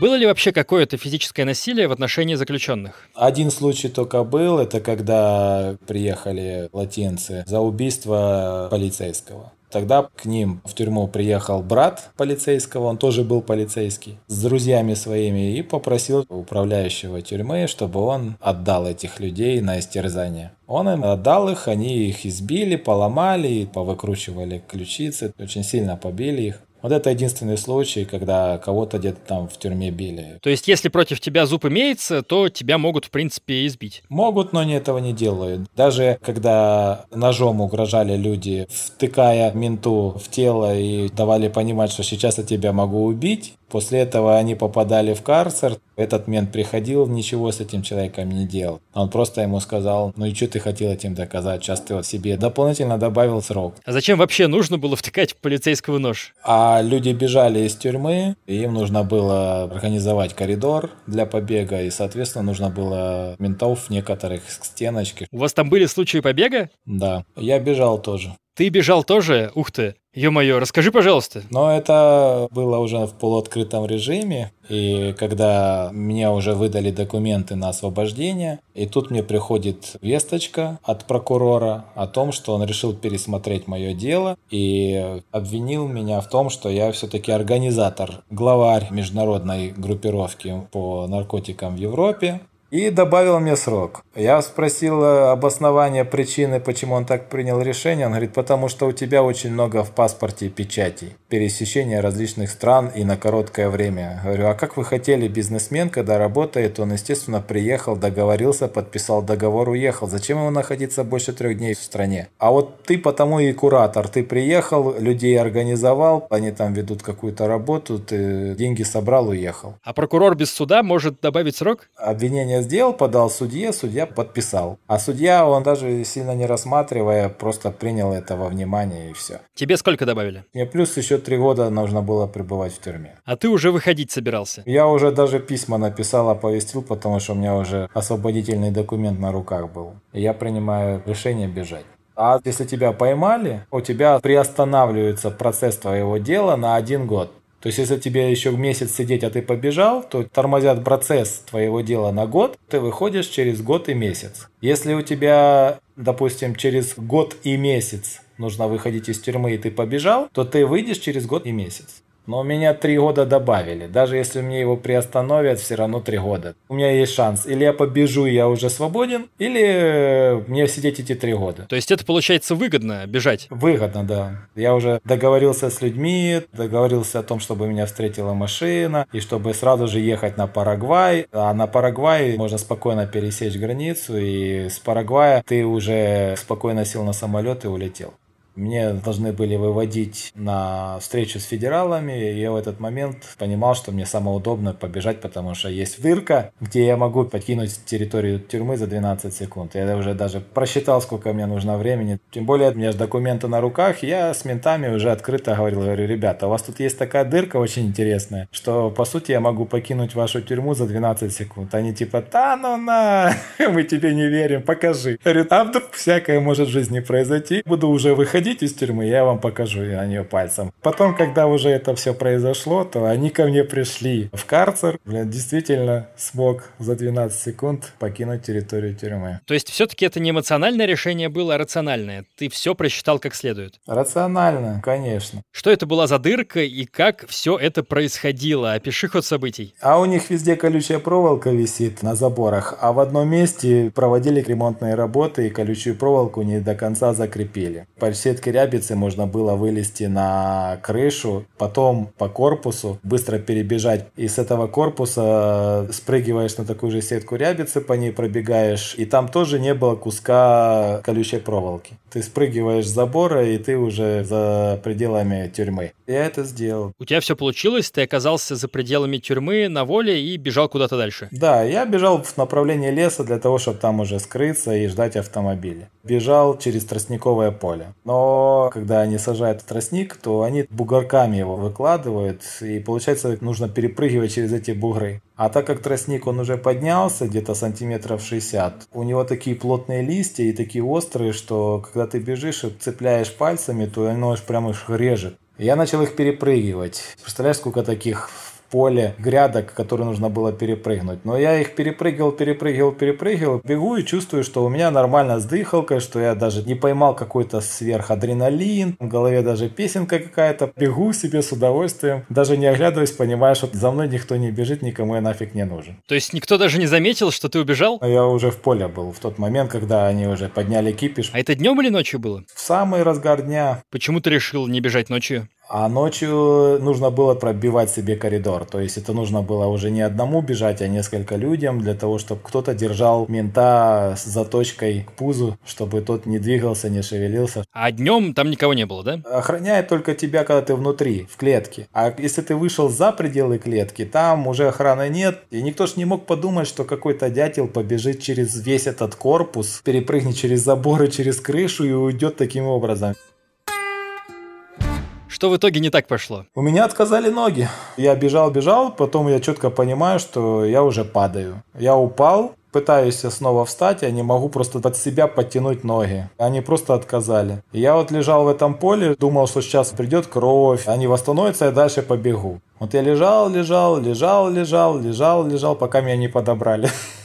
Было ли вообще какое-то физическое насилие в отношении заключенных? Один случай только был, это когда приехали латинцы за убийство полицейского. Тогда к ним в тюрьму приехал брат полицейского, он тоже был полицейский, с друзьями своими и попросил управляющего тюрьмы, чтобы он отдал этих людей на истерзание. Он им отдал их, они их избили, поломали, повыкручивали ключицы, очень сильно побили их. Вот это единственный случай, когда кого-то где-то там в тюрьме били. То есть, если против тебя зуб имеется, то тебя могут, в принципе, избить? Могут, но они этого не делают. Даже когда ножом угрожали люди, втыкая менту в тело и давали понимать, что сейчас я тебя могу убить, После этого они попадали в карцер. Этот мент приходил, ничего с этим человеком не делал. Он просто ему сказал, ну и что ты хотел этим доказать? Сейчас ты вот себе дополнительно добавил срок. А зачем вообще нужно было втыкать полицейского нож? А А люди бежали из тюрьмы, и им нужно было организовать коридор для побега, и, соответственно, нужно было ментов некоторых к стеночке. У вас там были случаи побега? Да, я бежал тоже. Ты бежал тоже? Ух ты. Ё-моё, расскажи, пожалуйста. Но это было уже в полуоткрытом режиме, и когда мне уже выдали документы на освобождение, и тут мне приходит весточка от прокурора о том, что он решил пересмотреть мое дело и обвинил меня в том, что я все-таки организатор, главарь международной группировки по наркотикам в Европе, и добавил мне срок. Я спросил э, обоснование причины, почему он так принял решение. Он говорит, потому что у тебя очень много в паспорте печатей, пересечения различных стран и на короткое время. Говорю, а как вы хотели, бизнесмен, когда работает, он, естественно, приехал, договорился, подписал договор, уехал. Зачем ему находиться больше трех дней в стране? А вот ты потому и куратор. Ты приехал, людей организовал, они там ведут какую-то работу, ты деньги собрал, уехал. А прокурор без суда может добавить срок? Обвинение сделал, подал судье, судья подписал. А судья, он даже сильно не рассматривая, просто принял это во внимание и все. Тебе сколько добавили? Мне плюс еще три года нужно было пребывать в тюрьме. А ты уже выходить собирался? Я уже даже письма написал, оповестил, потому что у меня уже освободительный документ на руках был. И я принимаю решение бежать. А если тебя поймали, у тебя приостанавливается процесс твоего дела на один год. То есть, если тебе еще месяц сидеть, а ты побежал, то тормозят процесс твоего дела на год, ты выходишь через год и месяц. Если у тебя, допустим, через год и месяц нужно выходить из тюрьмы, и ты побежал, то ты выйдешь через год и месяц. Но у меня три года добавили. Даже если мне его приостановят, все равно три года. У меня есть шанс. Или я побежу, и я уже свободен, или мне сидеть эти три года. То есть это получается выгодно бежать? Выгодно, да. Я уже договорился с людьми, договорился о том, чтобы меня встретила машина, и чтобы сразу же ехать на Парагвай. А на Парагвай можно спокойно пересечь границу, и с Парагвая ты уже спокойно сел на самолет и улетел. Мне должны были выводить на встречу с федералами, и я в этот момент понимал, что мне самое удобное побежать, потому что есть дырка, где я могу покинуть территорию тюрьмы за 12 секунд. Я уже даже просчитал, сколько мне нужно времени. Тем более, у меня же документы на руках, я с ментами уже открыто говорил, говорю, ребята, у вас тут есть такая дырка очень интересная, что, по сути, я могу покинуть вашу тюрьму за 12 секунд. Они типа, да ну на, мы тебе не верим, покажи. Говорю, а вдруг всякое может в жизни произойти, буду уже выходить выходите из тюрьмы, я вам покажу на нее пальцем. Потом, когда уже это все произошло, то они ко мне пришли в карцер. Блин, действительно смог за 12 секунд покинуть территорию тюрьмы. То есть все-таки это не эмоциональное решение было, а рациональное? Ты все просчитал как следует? Рационально, конечно. Что это была за дырка и как все это происходило? Опиши ход событий. А у них везде колючая проволока висит на заборах, а в одном месте проводили ремонтные работы и колючую проволоку не до конца закрепили. По всей сетки рябицы можно было вылезти на крышу, потом по корпусу быстро перебежать. И с этого корпуса спрыгиваешь на такую же сетку рябицы, по ней пробегаешь. И там тоже не было куска колючей проволоки. Ты спрыгиваешь с забора, и ты уже за пределами тюрьмы. Я это сделал. У тебя все получилось? Ты оказался за пределами тюрьмы на воле и бежал куда-то дальше? Да, я бежал в направлении леса для того, чтобы там уже скрыться и ждать автомобиля. Бежал через тростниковое поле. Но когда они сажают тростник, то они бугорками его выкладывают, и получается нужно перепрыгивать через эти бугры. А так как тростник он уже поднялся где-то сантиметров 60, у него такие плотные листья и такие острые, что когда ты бежишь и цепляешь пальцами, то оно аж прям их режет. Я начал их перепрыгивать. Представляешь, сколько таких поле грядок, которые нужно было перепрыгнуть. Но я их перепрыгивал, перепрыгивал, перепрыгивал. Бегу и чувствую, что у меня нормально с дыхалкой, что я даже не поймал какой-то сверхадреналин. В голове даже песенка какая-то. Бегу себе с удовольствием. Даже не оглядываясь, понимаю, что за мной никто не бежит, никому я нафиг не нужен. То есть никто даже не заметил, что ты убежал? Я уже в поле был в тот момент, когда они уже подняли кипиш. А это днем или ночью было? В самый разгар дня. Почему ты решил не бежать ночью? А ночью нужно было пробивать себе коридор. То есть это нужно было уже не одному бежать, а несколько людям для того, чтобы кто-то держал мента с заточкой к пузу, чтобы тот не двигался, не шевелился. А днем там никого не было, да? Охраняет только тебя, когда ты внутри, в клетке. А если ты вышел за пределы клетки, там уже охраны нет. И никто ж не мог подумать, что какой-то дятел побежит через весь этот корпус, перепрыгнет через заборы, через крышу и уйдет таким образом. Что в итоге не так пошло? У меня отказали ноги. Я бежал, бежал, потом я четко понимаю, что я уже падаю. Я упал, пытаюсь снова встать, я не могу просто под себя подтянуть ноги. Они просто отказали. Я вот лежал в этом поле, думал, что сейчас придет кровь, они восстановятся, я дальше побегу. Вот я лежал, лежал, лежал, лежал, лежал, лежал, пока меня не подобрали.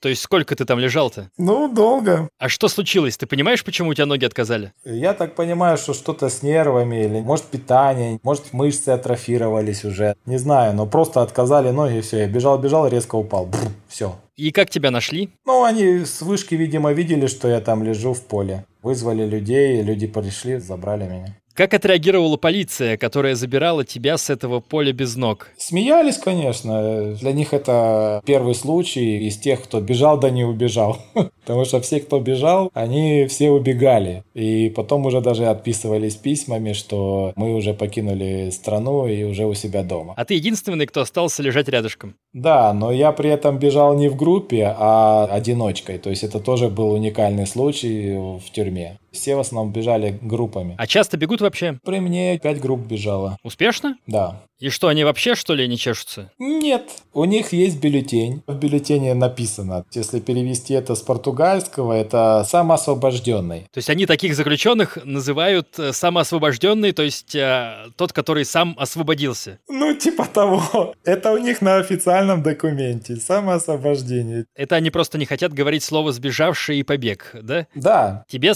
То есть сколько ты там лежал-то? Ну, долго. А что случилось? Ты понимаешь, почему у тебя ноги отказали? Я так понимаю, что что-то с нервами, или может питание, может мышцы атрофировались уже. Не знаю, но просто отказали ноги, и все. Я бежал-бежал, резко упал. Бррр, все. И как тебя нашли? Ну, они с вышки, видимо, видели, что я там лежу в поле. Вызвали людей, люди пришли, забрали меня. Как отреагировала полиция, которая забирала тебя с этого поля без ног? Смеялись, конечно. Для них это первый случай из тех, кто бежал да не убежал. Потому что все, кто бежал, они все убегали. И потом уже даже отписывались письмами, что мы уже покинули страну и уже у себя дома. А ты единственный, кто остался лежать рядышком? Да, но я при этом бежал не в группе, а одиночкой. То есть это тоже был уникальный случай в тюрьме. Все в основном бежали группами. А часто бегут вообще? При мне пять групп бежало. Успешно? Да. И что, они вообще, что ли, не чешутся? Нет, у них есть бюллетень. В бюллетене написано, если перевести это с португальского, это самоосвобожденный. То есть они таких заключенных называют э, самоосвобожденный, то есть э, тот, который сам освободился. Ну, типа того. Это у них на официальном документе. Самоосвобождение. Это они просто не хотят говорить слово «сбежавший» и «побег», да? Да. Тебе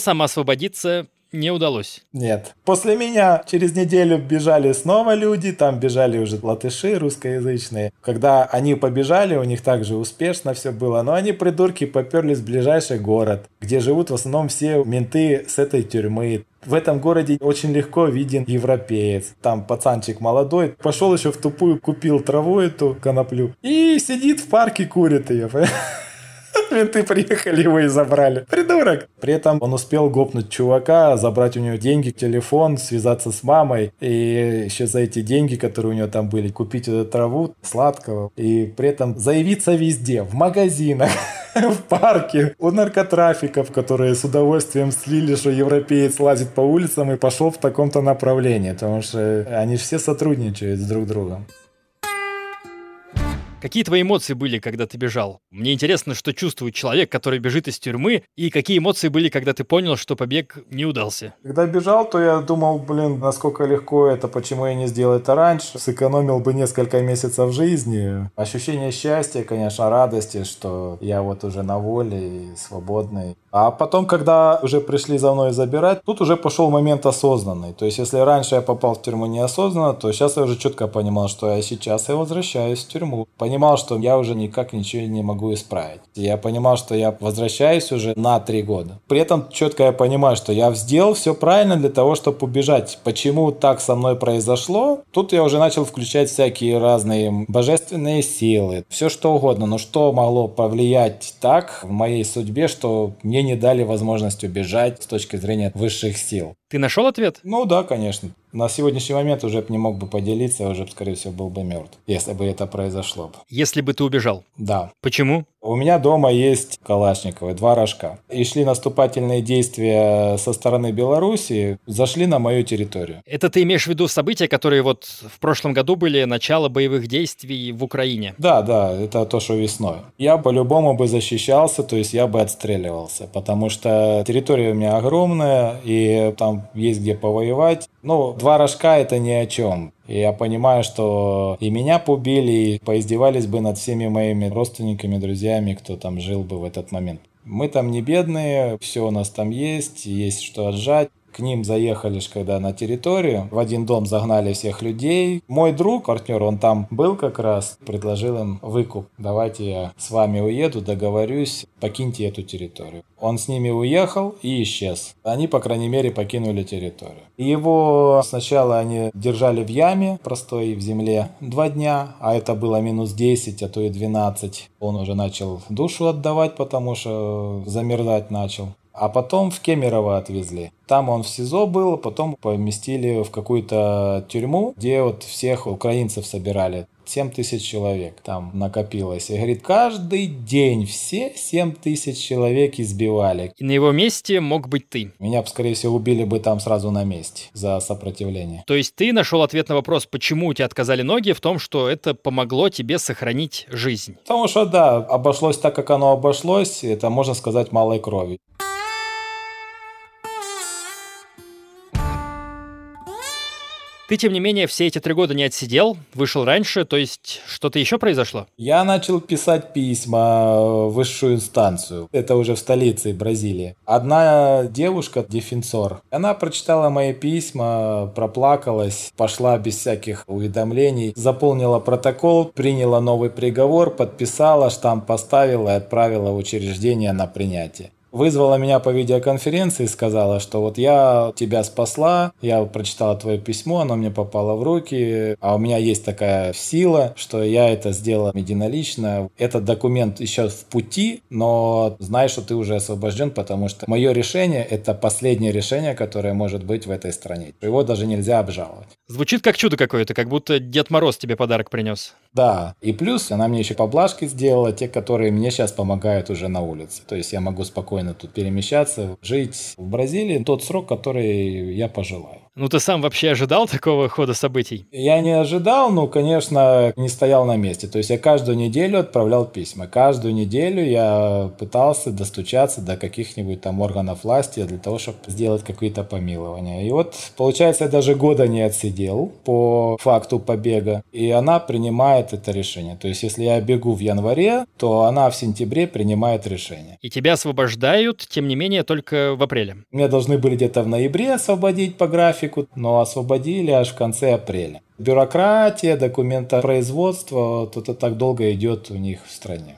самоосвободиться не удалось. Нет. После меня через неделю бежали снова люди, там бежали уже латыши русскоязычные. Когда они побежали, у них также успешно все было, но они, придурки, поперлись в ближайший город, где живут в основном все менты с этой тюрьмы. В этом городе очень легко виден европеец. Там пацанчик молодой, пошел еще в тупую, купил траву эту, коноплю, и сидит в парке, курит ее. Менты приехали, его и забрали. Придурок. При этом он успел гопнуть чувака, забрать у него деньги, телефон, связаться с мамой. И еще за эти деньги, которые у него там были, купить эту траву сладкого. И при этом заявиться везде, в магазинах в парке, у наркотрафиков, которые с удовольствием слили, что европеец лазит по улицам и пошел в таком-то направлении, потому что они все сотрудничают с друг другом. Какие твои эмоции были, когда ты бежал? Мне интересно, что чувствует человек, который бежит из тюрьмы, и какие эмоции были, когда ты понял, что побег не удался. Когда бежал, то я думал, блин, насколько легко это, почему я не сделал это раньше. Сэкономил бы несколько месяцев жизни. Ощущение счастья, конечно, радости, что я вот уже на воле и свободный. А потом, когда уже пришли за мной забирать, тут уже пошел момент осознанный. То есть, если раньше я попал в тюрьму неосознанно, то сейчас я уже четко понимал, что я сейчас я возвращаюсь в тюрьму понимал, что я уже никак ничего не могу исправить. Я понимал, что я возвращаюсь уже на три года. При этом четко я понимаю, что я сделал все правильно для того, чтобы убежать. Почему так со мной произошло? Тут я уже начал включать всякие разные божественные силы, все что угодно. Но что могло повлиять так в моей судьбе, что мне не дали возможность убежать с точки зрения высших сил? Ты нашел ответ? Ну да, конечно. На сегодняшний момент уже не мог бы поделиться, уже, скорее всего, был бы мертв, если бы это произошло. Если бы ты убежал? Да. Почему? У меня дома есть Калашниковы, два рожка. И шли наступательные действия со стороны Беларуси, зашли на мою территорию. Это ты имеешь в виду события, которые вот в прошлом году были начало боевых действий в Украине? Да, да, это то, что весной. Я по-любому бы защищался, то есть я бы отстреливался, потому что территория у меня огромная, и там есть где повоевать. Ну, два рожка это ни о чем. И я понимаю, что и меня побили, и поиздевались бы над всеми моими родственниками, друзьями, кто там жил бы в этот момент. Мы там не бедные, все у нас там есть, есть что отжать. К ним заехали, когда на территорию, в один дом загнали всех людей. Мой друг, партнер, он там был как раз, предложил им выкуп. Давайте я с вами уеду, договорюсь, покиньте эту территорию. Он с ними уехал и исчез. Они, по крайней мере, покинули территорию. Его сначала они держали в яме простой в земле два дня, а это было минус 10, а то и 12. Он уже начал душу отдавать, потому что замерзать начал. А потом в Кемерово отвезли. Там он в СИЗО был, потом поместили в какую-то тюрьму, где вот всех украинцев собирали. 7 тысяч человек там накопилось. И говорит, каждый день все 7 тысяч человек избивали. И на его месте мог быть ты. Меня, скорее всего, убили бы там сразу на месте за сопротивление. То есть ты нашел ответ на вопрос, почему у тебя отказали ноги, в том, что это помогло тебе сохранить жизнь. Потому что, да, обошлось так, как оно обошлось. Это, можно сказать, малой крови. Ты, тем не менее, все эти три года не отсидел, вышел раньше, то есть что-то еще произошло? Я начал писать письма в высшую инстанцию. Это уже в столице Бразилии. Одна девушка, дефенсор, она прочитала мои письма, проплакалась, пошла без всяких уведомлений, заполнила протокол, приняла новый приговор, подписала, штамп поставила и отправила в учреждение на принятие вызвала меня по видеоконференции и сказала, что вот я тебя спасла, я прочитала твое письмо, оно мне попало в руки, а у меня есть такая сила, что я это сделала единолично. Этот документ еще в пути, но знай, что ты уже освобожден, потому что мое решение – это последнее решение, которое может быть в этой стране. Его даже нельзя обжаловать. Звучит как чудо какое-то, как будто Дед Мороз тебе подарок принес. Да, и плюс она мне еще поблажки сделала, те, которые мне сейчас помогают уже на улице. То есть я могу спокойно тут перемещаться, жить в Бразилии тот срок, который я пожелаю. Ну, ты сам вообще ожидал такого хода событий? Я не ожидал, но, конечно, не стоял на месте. То есть я каждую неделю отправлял письма. Каждую неделю я пытался достучаться до каких-нибудь там органов власти для того, чтобы сделать какие-то помилования. И вот, получается, я даже года не отсидел по факту побега. И она принимает это решение. То есть если я бегу в январе, то она в сентябре принимает решение. И тебя освобождают, тем не менее, только в апреле. Меня должны были где-то в ноябре освободить по графику графику, но освободили аж в конце апреля. Бюрократия, документопроизводство, вот это так долго идет у них в стране.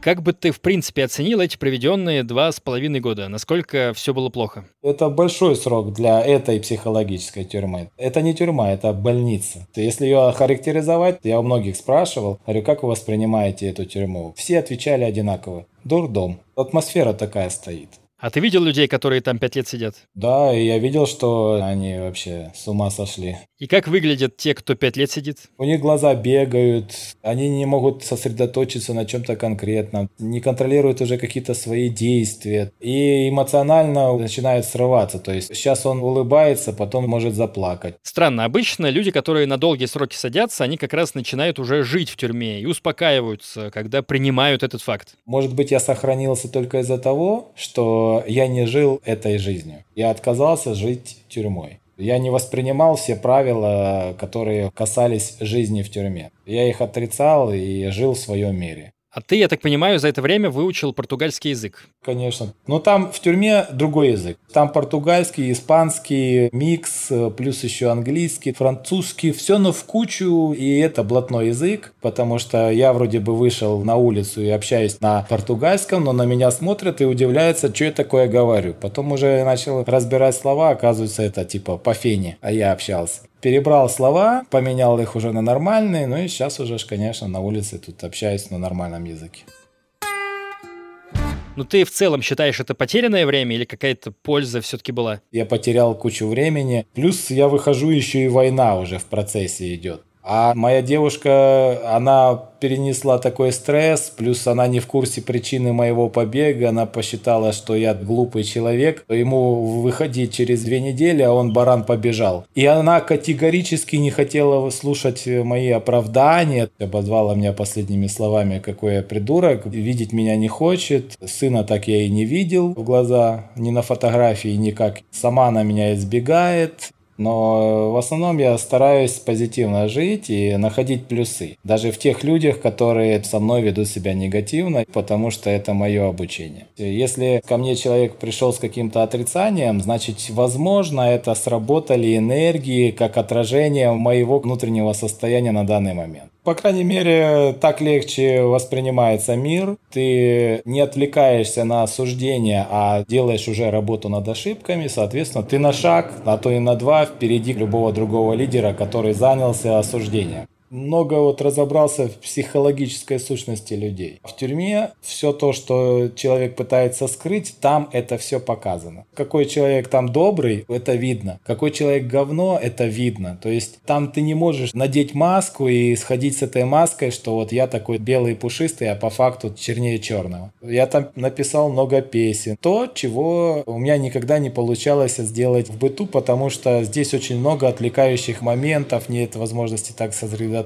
Как бы ты, в принципе, оценил эти проведенные два с половиной года? Насколько все было плохо? Это большой срок для этой психологической тюрьмы. Это не тюрьма, это больница. Если ее характеризовать, я у многих спрашивал, говорю, как вы воспринимаете эту тюрьму? Все отвечали одинаково. Дурдом. Атмосфера такая стоит. А ты видел людей, которые там пять лет сидят? Да, и я видел, что они вообще с ума сошли. И как выглядят те, кто пять лет сидит? У них глаза бегают, они не могут сосредоточиться на чем-то конкретном, не контролируют уже какие-то свои действия и эмоционально начинают срываться. То есть сейчас он улыбается, потом может заплакать. Странно, обычно люди, которые на долгие сроки садятся, они как раз начинают уже жить в тюрьме и успокаиваются, когда принимают этот факт. Может быть, я сохранился только из-за того, что я не жил этой жизнью. Я отказался жить тюрьмой. Я не воспринимал все правила, которые касались жизни в тюрьме. Я их отрицал и жил в своем мире. А ты, я так понимаю, за это время выучил португальский язык? Конечно. Но там в тюрьме другой язык. Там португальский, испанский, микс, плюс еще английский, французский. Все но в кучу, и это блатной язык, потому что я вроде бы вышел на улицу и общаюсь на португальском, но на меня смотрят и удивляются, что я такое говорю. Потом уже начал разбирать слова, оказывается, это типа по фене, а я общался перебрал слова, поменял их уже на нормальные, ну и сейчас уже, конечно, на улице тут общаюсь на нормальном языке. Ну ты в целом считаешь это потерянное время или какая-то польза все-таки была? Я потерял кучу времени. Плюс я выхожу, еще и война уже в процессе идет. А моя девушка, она перенесла такой стресс, плюс она не в курсе причины моего побега, она посчитала, что я глупый человек, ему выходить через две недели, а он баран побежал. И она категорически не хотела слушать мои оправдания, обозвала меня последними словами, какой я придурок, видеть меня не хочет, сына так я и не видел в глаза, ни на фотографии никак, сама она меня избегает, но в основном я стараюсь позитивно жить и находить плюсы. Даже в тех людях, которые со мной ведут себя негативно, потому что это мое обучение. Если ко мне человек пришел с каким-то отрицанием, значит, возможно, это сработали энергии как отражение моего внутреннего состояния на данный момент. По крайней мере, так легче воспринимается мир. Ты не отвлекаешься на осуждение, а делаешь уже работу над ошибками. Соответственно, ты на шаг, а то и на два впереди любого другого лидера, который занялся осуждением. Много вот разобрался в психологической сущности людей. В тюрьме все то, что человек пытается скрыть, там это все показано. Какой человек там добрый, это видно. Какой человек говно, это видно. То есть там ты не можешь надеть маску и сходить с этой маской, что вот я такой белый пушистый, а по факту чернее черного. Я там написал много песен. То, чего у меня никогда не получалось сделать в быту, потому что здесь очень много отвлекающих моментов, нет возможности так сосредоточиться.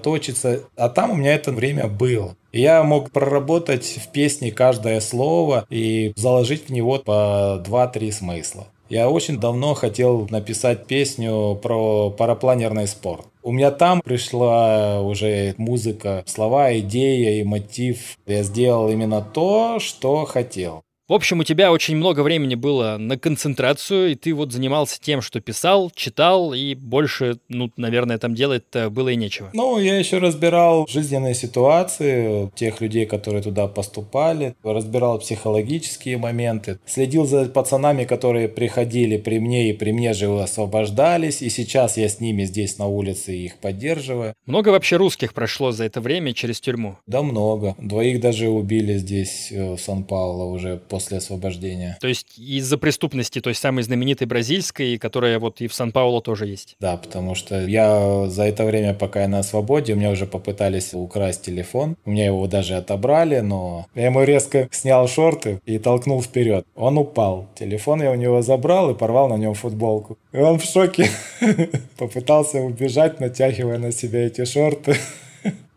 А там у меня это время было. Я мог проработать в песне каждое слово и заложить в него по 2-3 смысла. Я очень давно хотел написать песню про парапланерный спорт. У меня там пришла уже музыка, слова, идея и мотив. Я сделал именно то, что хотел. В общем, у тебя очень много времени было на концентрацию, и ты вот занимался тем, что писал, читал, и больше, ну, наверное, там делать было и нечего. Ну, я еще разбирал жизненные ситуации тех людей, которые туда поступали, разбирал психологические моменты, следил за пацанами, которые приходили при мне и при мне же освобождались, и сейчас я с ними здесь на улице и их поддерживаю. Много вообще русских прошло за это время через тюрьму? Да много. Двоих даже убили здесь, э, в Сан-Пауло, уже после освобождения. То есть из-за преступности той самой знаменитой бразильской, которая вот и в Сан-Пауло тоже есть. Да, потому что я за это время, пока я на свободе, у меня уже попытались украсть телефон. У меня его даже отобрали, но я ему резко снял шорты и толкнул вперед. Он упал. Телефон я у него забрал и порвал на нем футболку. И он в шоке попытался убежать, натягивая на себя эти шорты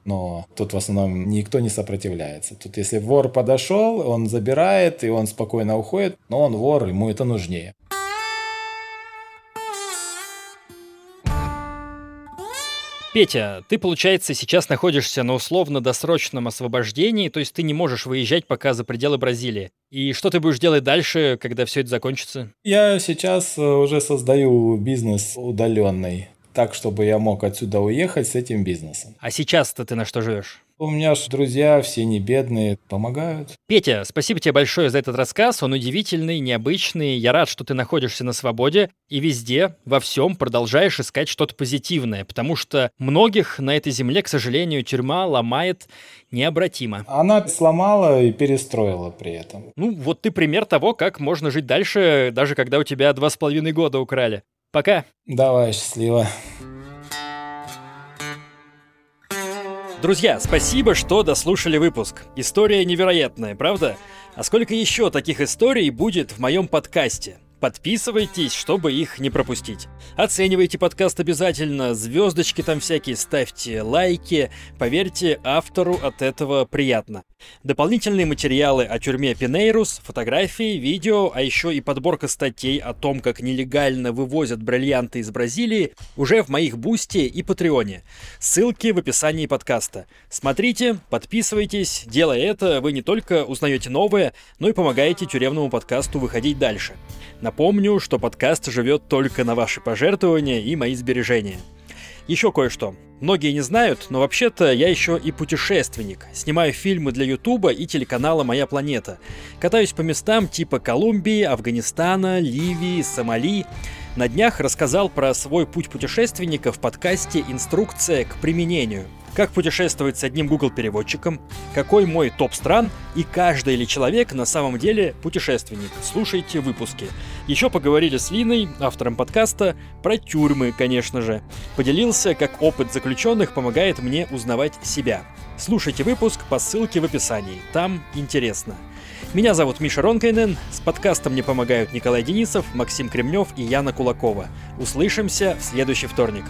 но тут в основном никто не сопротивляется. Тут если вор подошел, он забирает, и он спокойно уходит, но он вор, ему это нужнее. Петя, ты, получается, сейчас находишься на условно-досрочном освобождении, то есть ты не можешь выезжать пока за пределы Бразилии. И что ты будешь делать дальше, когда все это закончится? Я сейчас э, уже создаю бизнес удаленный так, чтобы я мог отсюда уехать с этим бизнесом. А сейчас-то ты на что живешь? У меня же друзья, все не бедные, помогают. Петя, спасибо тебе большое за этот рассказ. Он удивительный, необычный. Я рад, что ты находишься на свободе и везде, во всем продолжаешь искать что-то позитивное, потому что многих на этой земле, к сожалению, тюрьма ломает необратимо. Она сломала и перестроила при этом. Ну, вот ты пример того, как можно жить дальше, даже когда у тебя два с половиной года украли. Пока. Давай, счастливо. Друзья, спасибо, что дослушали выпуск. История невероятная, правда? А сколько еще таких историй будет в моем подкасте? Подписывайтесь, чтобы их не пропустить. Оценивайте подкаст обязательно, звездочки там всякие ставьте, лайки. Поверьте, автору от этого приятно. Дополнительные материалы о тюрьме Пинейрус, фотографии, видео, а еще и подборка статей о том, как нелегально вывозят бриллианты из Бразилии, уже в моих Бусте и Патреоне. Ссылки в описании подкаста. Смотрите, подписывайтесь. Делая это, вы не только узнаете новое, но и помогаете тюремному подкасту выходить дальше. Напомню, что подкаст живет только на ваши пожертвования и мои сбережения. Еще кое-что. Многие не знают, но вообще-то я еще и путешественник. Снимаю фильмы для Ютуба и телеканала «Моя планета». Катаюсь по местам типа Колумбии, Афганистана, Ливии, Сомали. На днях рассказал про свой путь путешественника в подкасте «Инструкция к применению» как путешествовать с одним Google переводчиком, какой мой топ стран и каждый ли человек на самом деле путешественник. Слушайте выпуски. Еще поговорили с Линой, автором подкаста, про тюрьмы, конечно же. Поделился, как опыт заключенных помогает мне узнавать себя. Слушайте выпуск по ссылке в описании, там интересно. Меня зовут Миша Ронкайнен, с подкастом мне помогают Николай Денисов, Максим Кремнев и Яна Кулакова. Услышимся в следующий вторник.